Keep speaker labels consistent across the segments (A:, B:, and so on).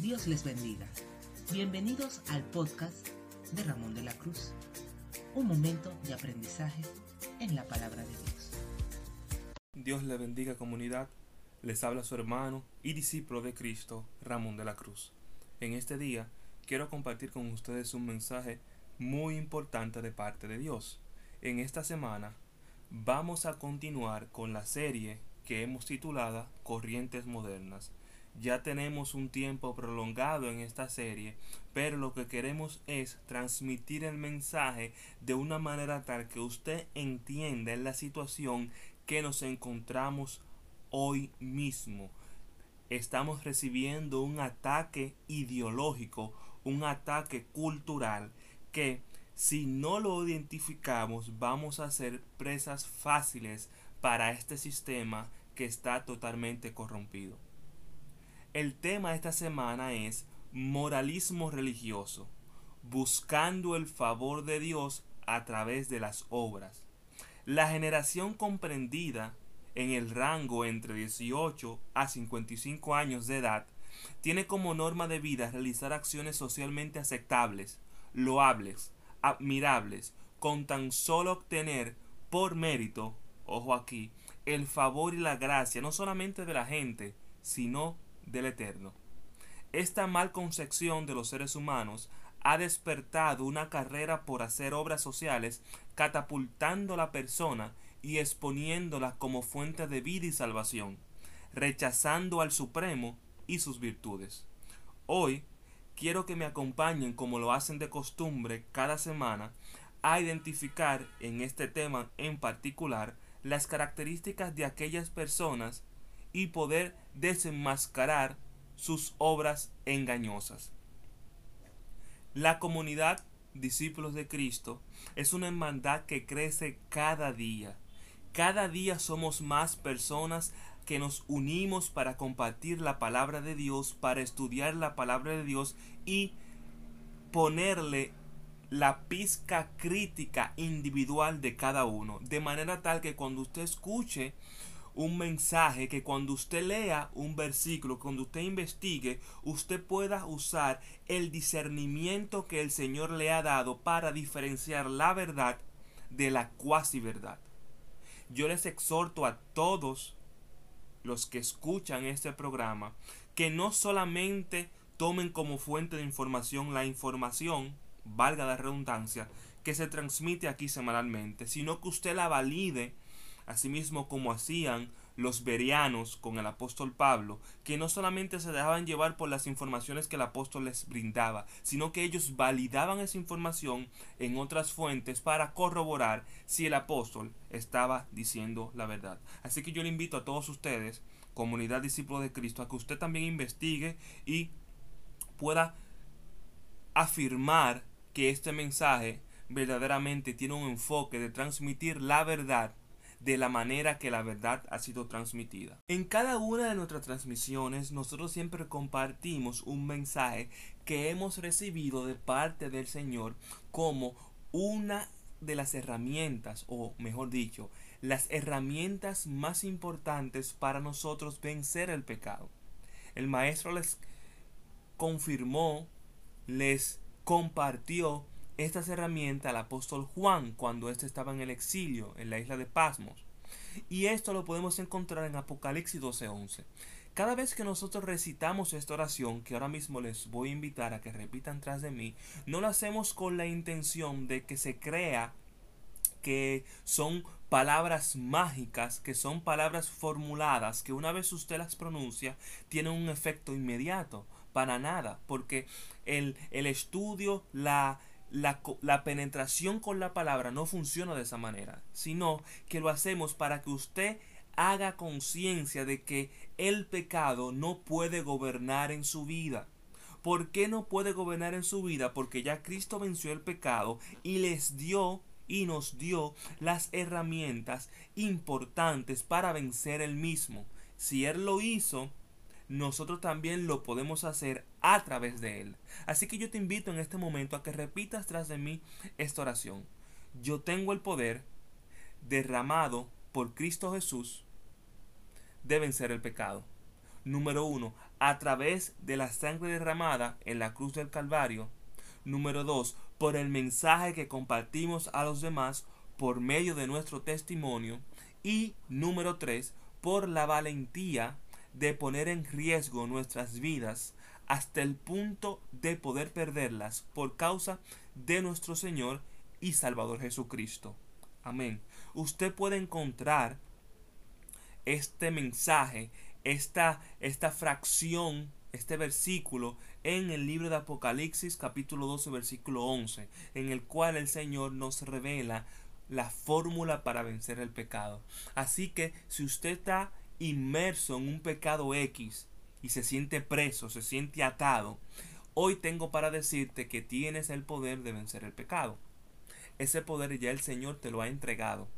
A: Dios les bendiga. Bienvenidos al podcast de Ramón de la Cruz. Un momento de aprendizaje en la palabra de Dios.
B: Dios le bendiga comunidad. Les habla su hermano y discípulo de Cristo, Ramón de la Cruz. En este día quiero compartir con ustedes un mensaje muy importante de parte de Dios. En esta semana vamos a continuar con la serie que hemos titulado Corrientes Modernas. Ya tenemos un tiempo prolongado en esta serie, pero lo que queremos es transmitir el mensaje de una manera tal que usted entienda la situación que nos encontramos hoy mismo. Estamos recibiendo un ataque ideológico, un ataque cultural que si no lo identificamos vamos a ser presas fáciles para este sistema que está totalmente corrompido. El tema de esta semana es moralismo religioso, buscando el favor de Dios a través de las obras. La generación comprendida en el rango entre 18 a 55 años de edad tiene como norma de vida realizar acciones socialmente aceptables, loables, admirables, con tan solo obtener por mérito, ojo aquí, el favor y la gracia no solamente de la gente, sino del Eterno. Esta mal concepción de los seres humanos ha despertado una carrera por hacer obras sociales, catapultando a la persona y exponiéndola como fuente de vida y salvación, rechazando al Supremo y sus virtudes. Hoy quiero que me acompañen como lo hacen de costumbre cada semana a identificar en este tema en particular las características de aquellas personas y poder desenmascarar sus obras engañosas. La comunidad discípulos de Cristo es una hermandad que crece cada día. Cada día somos más personas que nos unimos para compartir la palabra de Dios, para estudiar la palabra de Dios y ponerle la pizca crítica individual de cada uno, de manera tal que cuando usted escuche un mensaje, que cuando usted lea un versículo, cuando usted investigue, usted pueda usar el discernimiento que el Señor le ha dado para diferenciar la verdad de la cuasi verdad. Yo les exhorto a todos los que escuchan este programa que no solamente tomen como fuente de información la información valga la redundancia, que se transmite aquí semanalmente, sino que usted la valide, asimismo como hacían los berianos con el apóstol Pablo, que no solamente se dejaban llevar por las informaciones que el apóstol les brindaba, sino que ellos validaban esa información en otras fuentes para corroborar si el apóstol estaba diciendo la verdad. Así que yo le invito a todos ustedes, comunidad discípulo de Cristo, a que usted también investigue y pueda afirmar que este mensaje verdaderamente tiene un enfoque de transmitir la verdad de la manera que la verdad ha sido transmitida. En cada una de nuestras transmisiones nosotros siempre compartimos un mensaje que hemos recibido de parte del Señor como una de las herramientas, o mejor dicho, las herramientas más importantes para nosotros vencer el pecado. El Maestro les confirmó, les compartió estas herramientas al apóstol Juan cuando éste estaba en el exilio en la isla de Pasmos. Y esto lo podemos encontrar en Apocalipsis 12:11. Cada vez que nosotros recitamos esta oración, que ahora mismo les voy a invitar a que repitan tras de mí, no lo hacemos con la intención de que se crea que son palabras mágicas, que son palabras formuladas, que una vez usted las pronuncia, tienen un efecto inmediato para nada, porque el, el estudio, la, la, la, penetración con la palabra no funciona de esa manera, sino que lo hacemos para que usted haga conciencia de que el pecado no puede gobernar en su vida. ¿Por qué no puede gobernar en su vida? Porque ya Cristo venció el pecado y les dio y nos dio las herramientas importantes para vencer el mismo. Si Él lo hizo, nosotros también lo podemos hacer a través de Él. Así que yo te invito en este momento a que repitas tras de mí esta oración. Yo tengo el poder derramado por Cristo Jesús de vencer el pecado. Número uno, a través de la sangre derramada en la cruz del Calvario. Número 2. Por el mensaje que compartimos a los demás por medio de nuestro testimonio. Y número 3. Por la valentía de poner en riesgo nuestras vidas hasta el punto de poder perderlas por causa de nuestro Señor y Salvador Jesucristo. Amén. Usted puede encontrar este mensaje, esta, esta fracción, este versículo en el libro de Apocalipsis capítulo 12 versículo 11, en el cual el Señor nos revela la fórmula para vencer el pecado. Así que si usted está inmerso en un pecado X y se siente preso, se siente atado, hoy tengo para decirte que tienes el poder de vencer el pecado. Ese poder ya el Señor te lo ha entregado.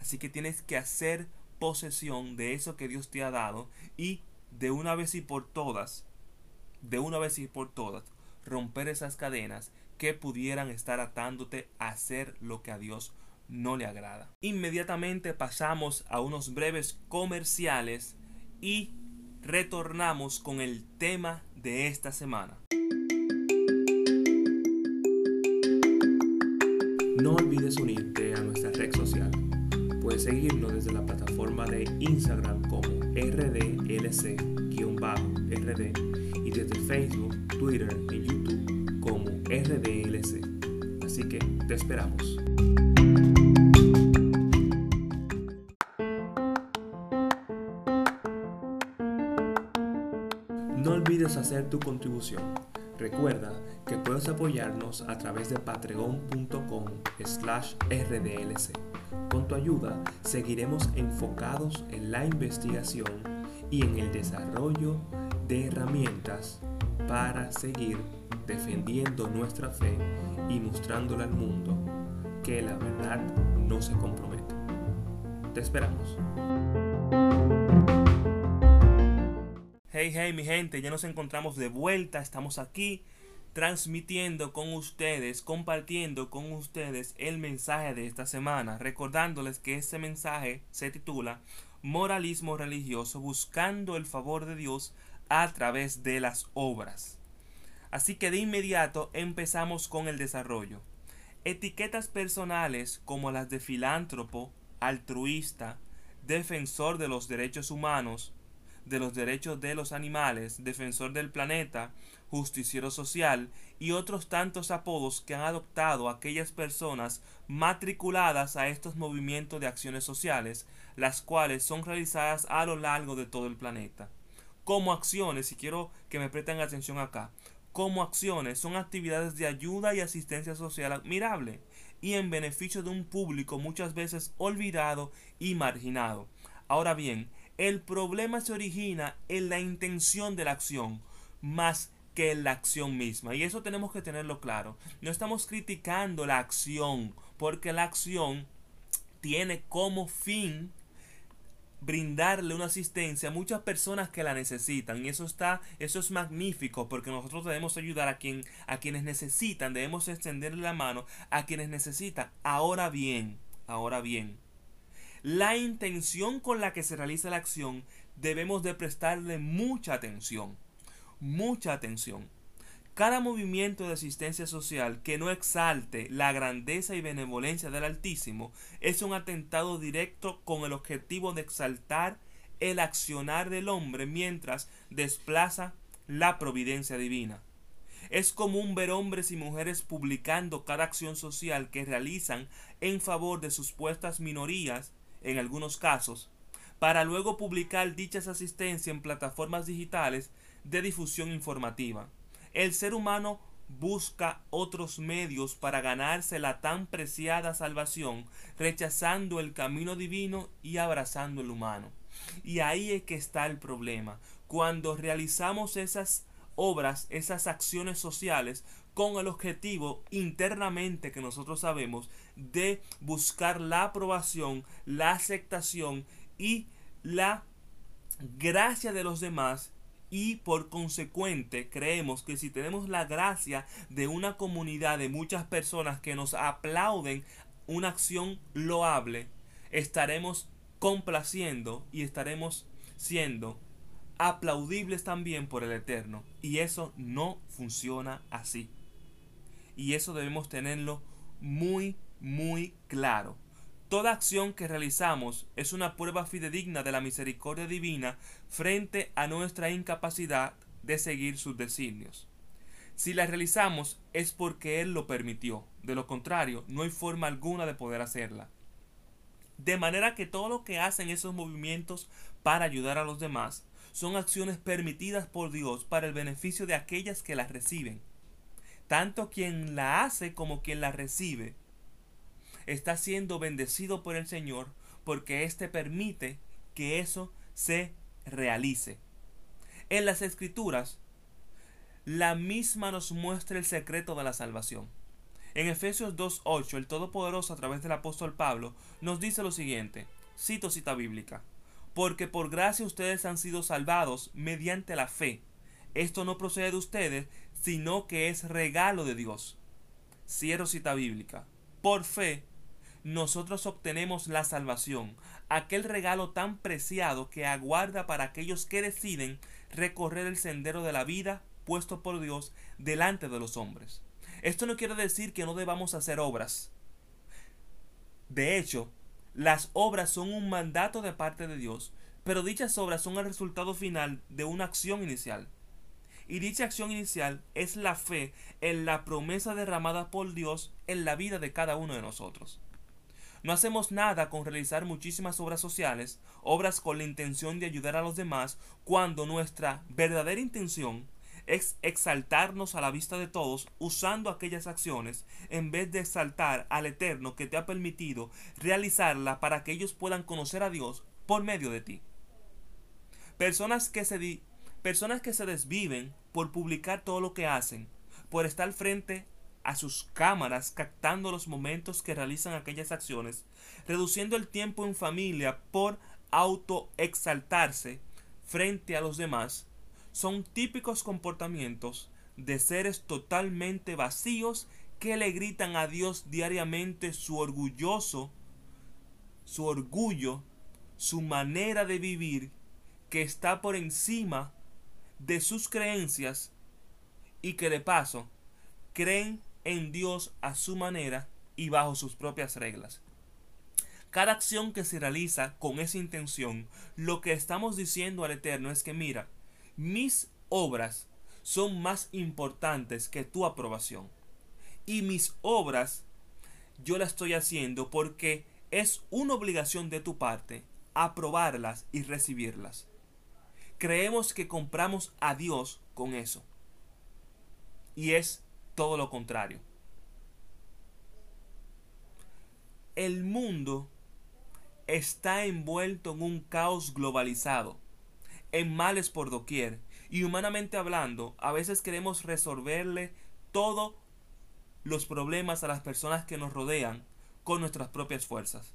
B: Así que tienes que hacer posesión de eso que Dios te ha dado y de una vez y por todas, de una vez y por todas, romper esas cadenas que pudieran estar atándote a hacer lo que a Dios no le agrada. Inmediatamente pasamos a unos breves comerciales y retornamos con el tema de esta semana. No olvides unirte a nuestra red social Puedes seguirnos desde la plataforma de Instagram como rdlc-rd y desde Facebook, Twitter y YouTube como rdlc. Así que te esperamos. Hacer tu contribución. Recuerda que puedes apoyarnos a través de patreon.com slash rdlc. Con tu ayuda seguiremos enfocados en la investigación y en el desarrollo de herramientas para seguir defendiendo nuestra fe y mostrándole al mundo que la verdad no se compromete. Te esperamos. Hey, hey, mi gente, ya nos encontramos de vuelta, estamos aquí transmitiendo con ustedes, compartiendo con ustedes el mensaje de esta semana, recordándoles que este mensaje se titula Moralismo religioso buscando el favor de Dios a través de las obras. Así que de inmediato empezamos con el desarrollo. Etiquetas personales como las de filántropo, altruista, defensor de los derechos humanos, de los derechos de los animales, defensor del planeta, justiciero social y otros tantos apodos que han adoptado aquellas personas matriculadas a estos movimientos de acciones sociales, las cuales son realizadas a lo largo de todo el planeta. Como acciones, y quiero que me presten atención acá, como acciones son actividades de ayuda y asistencia social admirable y en beneficio de un público muchas veces olvidado y marginado. Ahora bien, el problema se origina en la intención de la acción, más que en la acción misma. Y eso tenemos que tenerlo claro. No estamos criticando la acción, porque la acción tiene como fin brindarle una asistencia a muchas personas que la necesitan y eso está eso es magnífico porque nosotros debemos ayudar a quien a quienes necesitan debemos extenderle la mano a quienes necesitan ahora bien ahora bien la intención con la que se realiza la acción debemos de prestarle mucha atención, mucha atención. Cada movimiento de asistencia social que no exalte la grandeza y benevolencia del Altísimo es un atentado directo con el objetivo de exaltar el accionar del hombre mientras desplaza la providencia divina. Es común ver hombres y mujeres publicando cada acción social que realizan en favor de sus puestas minorías en algunos casos, para luego publicar dichas asistencias en plataformas digitales de difusión informativa. El ser humano busca otros medios para ganarse la tan preciada salvación, rechazando el camino divino y abrazando el humano. Y ahí es que está el problema. Cuando realizamos esas obras, esas acciones sociales, con el objetivo internamente que nosotros sabemos de buscar la aprobación, la aceptación y la gracia de los demás y por consecuente creemos que si tenemos la gracia de una comunidad de muchas personas que nos aplauden una acción loable, estaremos complaciendo y estaremos siendo aplaudibles también por el Eterno. Y eso no funciona así. Y eso debemos tenerlo muy, muy claro. Toda acción que realizamos es una prueba fidedigna de la misericordia divina frente a nuestra incapacidad de seguir sus designios. Si la realizamos es porque Él lo permitió, de lo contrario no hay forma alguna de poder hacerla. De manera que todo lo que hacen esos movimientos para ayudar a los demás son acciones permitidas por Dios para el beneficio de aquellas que las reciben. Tanto quien la hace como quien la recibe está siendo bendecido por el Señor porque éste permite que eso se realice. En las escrituras, la misma nos muestra el secreto de la salvación. En Efesios 2.8, el Todopoderoso a través del apóstol Pablo nos dice lo siguiente, cito cita bíblica, porque por gracia ustedes han sido salvados mediante la fe. Esto no procede de ustedes, sino que es regalo de Dios. Cierro cita bíblica. Por fe nosotros obtenemos la salvación, aquel regalo tan preciado que aguarda para aquellos que deciden recorrer el sendero de la vida puesto por Dios delante de los hombres. Esto no quiere decir que no debamos hacer obras. De hecho, las obras son un mandato de parte de Dios, pero dichas obras son el resultado final de una acción inicial. Y dicha acción inicial es la fe en la promesa derramada por Dios en la vida de cada uno de nosotros. No hacemos nada con realizar muchísimas obras sociales, obras con la intención de ayudar a los demás, cuando nuestra verdadera intención es exaltarnos a la vista de todos usando aquellas acciones en vez de exaltar al Eterno que te ha permitido realizarla para que ellos puedan conocer a Dios por medio de ti. Personas que se, personas que se desviven por publicar todo lo que hacen, por estar frente a sus cámaras captando los momentos que realizan aquellas acciones, reduciendo el tiempo en familia por autoexaltarse frente a los demás, son típicos comportamientos de seres totalmente vacíos que le gritan a Dios diariamente su orgulloso, su orgullo, su manera de vivir que está por encima de sus creencias y que de paso creen en Dios a su manera y bajo sus propias reglas. Cada acción que se realiza con esa intención, lo que estamos diciendo al Eterno es que mira, mis obras son más importantes que tu aprobación. Y mis obras yo las estoy haciendo porque es una obligación de tu parte aprobarlas y recibirlas. Creemos que compramos a Dios con eso. Y es todo lo contrario. El mundo está envuelto en un caos globalizado, en males por doquier, y humanamente hablando, a veces queremos resolverle todos los problemas a las personas que nos rodean con nuestras propias fuerzas.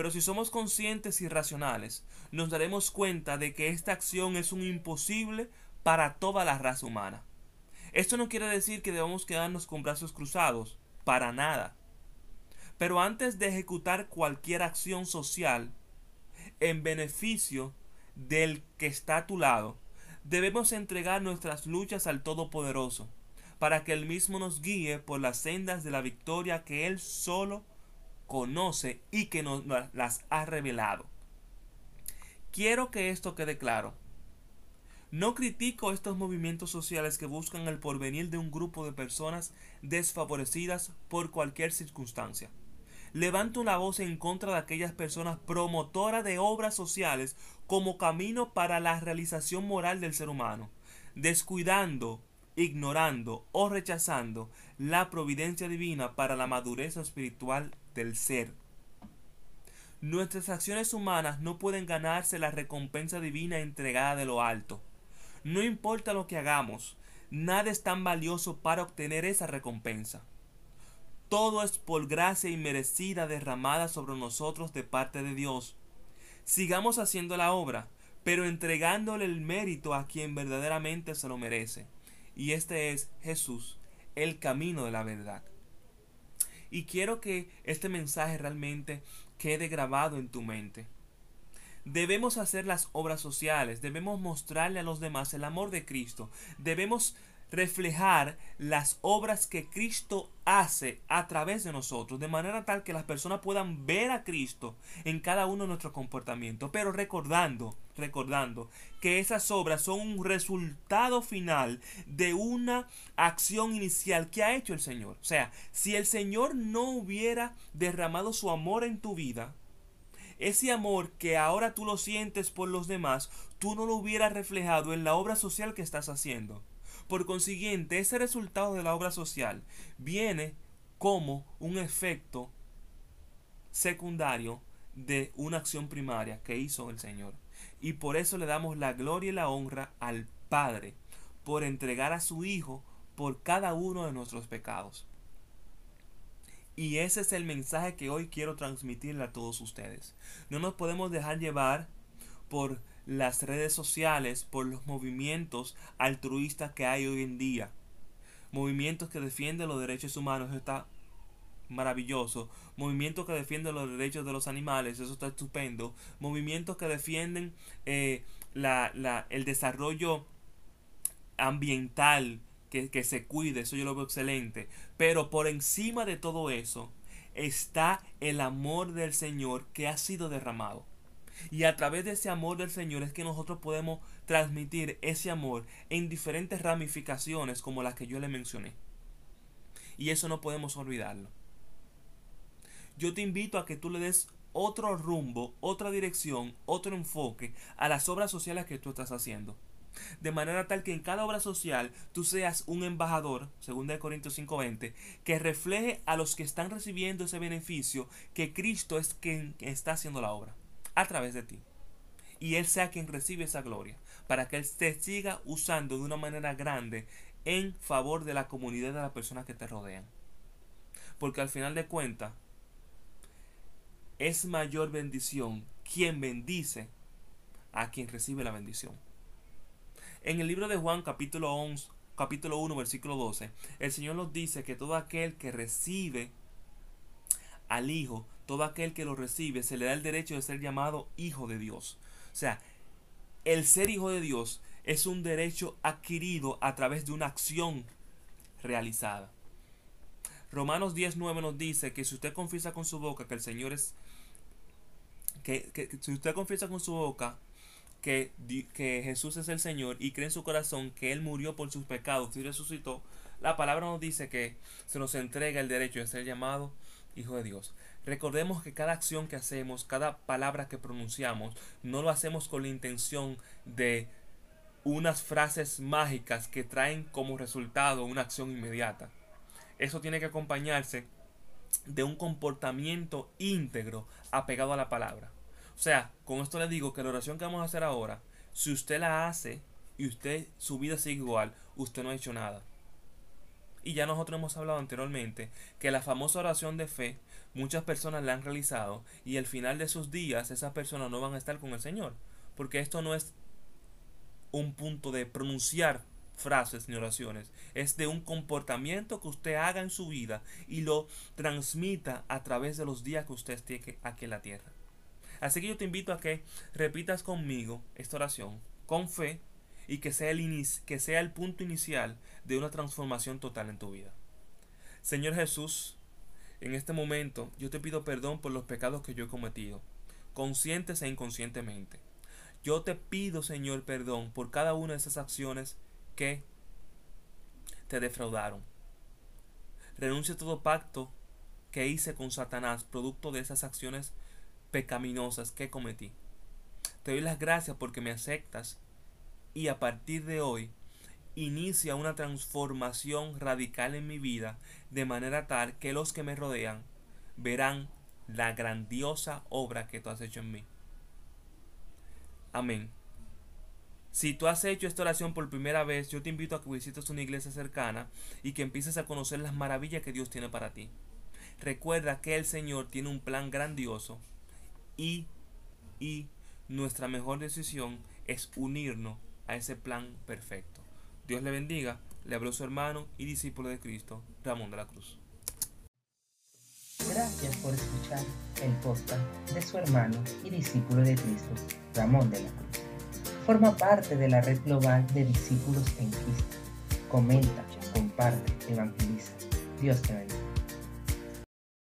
B: Pero si somos conscientes y racionales, nos daremos cuenta de que esta acción es un imposible para toda la raza humana. Esto no quiere decir que debamos quedarnos con brazos cruzados, para nada. Pero antes de ejecutar cualquier acción social en beneficio del que está a tu lado, debemos entregar nuestras luchas al Todopoderoso, para que Él mismo nos guíe por las sendas de la victoria que Él solo conoce y que nos las ha revelado. Quiero que esto quede claro. No critico estos movimientos sociales que buscan el porvenir de un grupo de personas desfavorecidas por cualquier circunstancia. Levanto una voz en contra de aquellas personas promotoras de obras sociales como camino para la realización moral del ser humano, descuidando, ignorando o rechazando la providencia divina para la madurez espiritual del ser. Nuestras acciones humanas no pueden ganarse la recompensa divina entregada de lo alto. No importa lo que hagamos, nada es tan valioso para obtener esa recompensa. Todo es por gracia inmerecida derramada sobre nosotros de parte de Dios. Sigamos haciendo la obra, pero entregándole el mérito a quien verdaderamente se lo merece. Y este es Jesús, el camino de la verdad. Y quiero que este mensaje realmente quede grabado en tu mente. debemos hacer las obras sociales, debemos mostrarle a los demás el amor de Cristo, debemos reflejar las obras que Cristo hace a través de nosotros, de manera tal que las personas puedan ver a Cristo en cada uno de nuestros comportamientos, pero recordando, recordando que esas obras son un resultado final de una acción inicial que ha hecho el Señor. O sea, si el Señor no hubiera derramado su amor en tu vida, ese amor que ahora tú lo sientes por los demás, tú no lo hubieras reflejado en la obra social que estás haciendo. Por consiguiente, ese resultado de la obra social viene como un efecto secundario de una acción primaria que hizo el Señor. Y por eso le damos la gloria y la honra al Padre, por entregar a su Hijo por cada uno de nuestros pecados. Y ese es el mensaje que hoy quiero transmitirle a todos ustedes. No nos podemos dejar llevar por las redes sociales, por los movimientos altruistas que hay hoy en día. Movimientos que defienden los derechos humanos, está maravilloso. Movimientos que defienden los derechos de los animales, eso está estupendo. Movimientos que defienden eh, la, la, el desarrollo ambiental, que, se cuide, eso yo lo veo excelente. Pero por encima de todo eso está el amor del Señor que ha sido derramado. Y a través de ese amor del Señor es que nosotros podemos transmitir ese amor en diferentes ramificaciones como las que yo le mencioné. Y eso no podemos olvidarlo. Yo te invito a que tú le des otro rumbo, otra dirección, otro enfoque a las obras sociales que tú estás haciendo de manera tal que en cada obra social tú seas un embajador, según de Corintios 5:20, que refleje a los que están recibiendo ese beneficio que Cristo es quien está haciendo la obra a través de ti. Y Él sea quien recibe esa gloria, para que Él te siga usando de una manera grande en favor de la comunidad de las personas que te rodean. Porque al final de cuentas, es mayor bendición quien bendice a quien recibe la bendición. En el libro de Juan capítulo 11, capítulo 1, versículo 12, el Señor nos dice que todo aquel que recibe al Hijo, todo aquel que lo recibe, se le da el derecho de ser llamado Hijo de Dios. O sea, el ser Hijo de Dios es un derecho adquirido a través de una acción realizada. Romanos 10.9 nos dice que si usted confiesa con su boca que el Señor es... Que, que si usted confiesa con su boca que, que Jesús es el Señor y cree en su corazón que Él murió por sus pecados y resucitó, la palabra nos dice que se nos entrega el derecho de ser llamado Hijo de Dios. Recordemos que cada acción que hacemos, cada palabra que pronunciamos, no lo hacemos con la intención de unas frases mágicas que traen como resultado una acción inmediata. Eso tiene que acompañarse de un comportamiento íntegro apegado a la palabra. O sea, con esto le digo que la oración que vamos a hacer ahora, si usted la hace y usted su vida sigue igual, usted no ha hecho nada. Y ya nosotros hemos hablado anteriormente que la famosa oración de fe muchas personas la han realizado y al final de sus días esas personas no van a estar con el Señor. Porque esto no es un punto de pronunciar frases ni oraciones, es de un comportamiento que usted haga en su vida y lo transmita a través de los días que usted esté aquí en la tierra. Así que yo te invito a que repitas conmigo esta oración con fe y que sea, el que sea el punto inicial de una transformación total en tu vida. Señor Jesús, en este momento yo te pido perdón por los pecados que yo he cometido, conscientes e inconscientemente. Yo te pido, Señor, perdón por cada una de esas acciones que te defraudaron. Renuncio a todo pacto que hice con Satanás, producto de esas acciones pecaminosas que cometí. Te doy las gracias porque me aceptas y a partir de hoy inicia una transformación radical en mi vida de manera tal que los que me rodean verán la grandiosa obra que tú has hecho en mí. Amén. Si tú has hecho esta oración por primera vez, yo te invito a que visites una iglesia cercana y que empieces a conocer las maravillas que Dios tiene para ti. Recuerda que el Señor tiene un plan grandioso y, y nuestra mejor decisión es unirnos a ese plan perfecto. Dios le bendiga. Le habló su hermano y discípulo de Cristo, Ramón de la Cruz.
A: Gracias por escuchar el podcast de su hermano y discípulo de Cristo, Ramón de la Cruz. Forma parte de la red global de discípulos en Cristo. Comenta, comparte, evangeliza. Dios te bendiga.